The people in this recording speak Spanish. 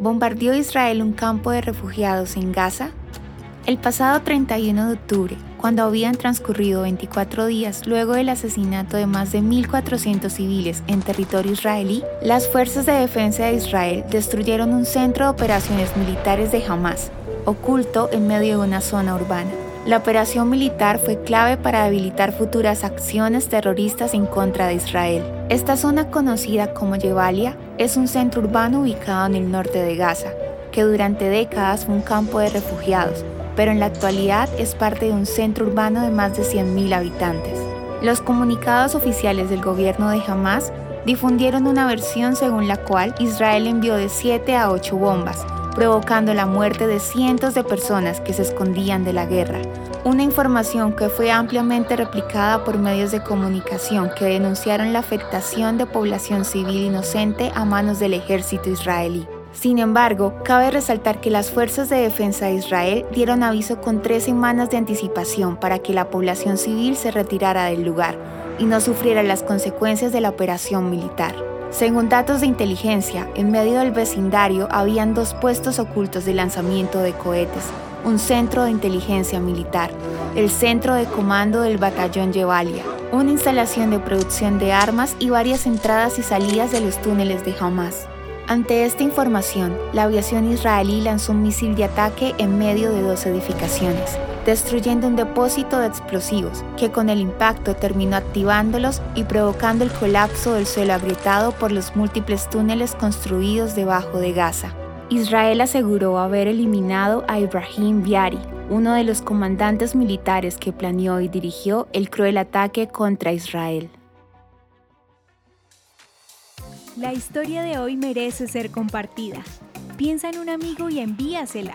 ¿Bombardeó Israel un campo de refugiados en Gaza? El pasado 31 de octubre, cuando habían transcurrido 24 días luego del asesinato de más de 1.400 civiles en territorio israelí, las fuerzas de defensa de Israel destruyeron un centro de operaciones militares de Hamas, oculto en medio de una zona urbana. La operación militar fue clave para debilitar futuras acciones terroristas en contra de Israel. Esta zona conocida como Yebalia es un centro urbano ubicado en el norte de Gaza, que durante décadas fue un campo de refugiados, pero en la actualidad es parte de un centro urbano de más de 100.000 habitantes. Los comunicados oficiales del gobierno de Hamas difundieron una versión según la cual Israel envió de 7 a 8 bombas, provocando la muerte de cientos de personas que se escondían de la guerra. Una información que fue ampliamente replicada por medios de comunicación que denunciaron la afectación de población civil inocente a manos del ejército israelí. Sin embargo, cabe resaltar que las fuerzas de defensa de Israel dieron aviso con tres semanas de anticipación para que la población civil se retirara del lugar y no sufriera las consecuencias de la operación militar. Según datos de inteligencia, en medio del vecindario habían dos puestos ocultos de lanzamiento de cohetes, un centro de inteligencia militar, el centro de comando del batallón Yevalia, una instalación de producción de armas y varias entradas y salidas de los túneles de Hamas. Ante esta información, la aviación israelí lanzó un misil de ataque en medio de dos edificaciones, destruyendo un depósito de explosivos que con el impacto terminó activándolos y provocando el colapso del suelo agrietado por los múltiples túneles construidos debajo de Gaza. Israel aseguró haber eliminado a Ibrahim Biari, uno de los comandantes militares que planeó y dirigió el cruel ataque contra Israel. La historia de hoy merece ser compartida. Piensa en un amigo y envíasela.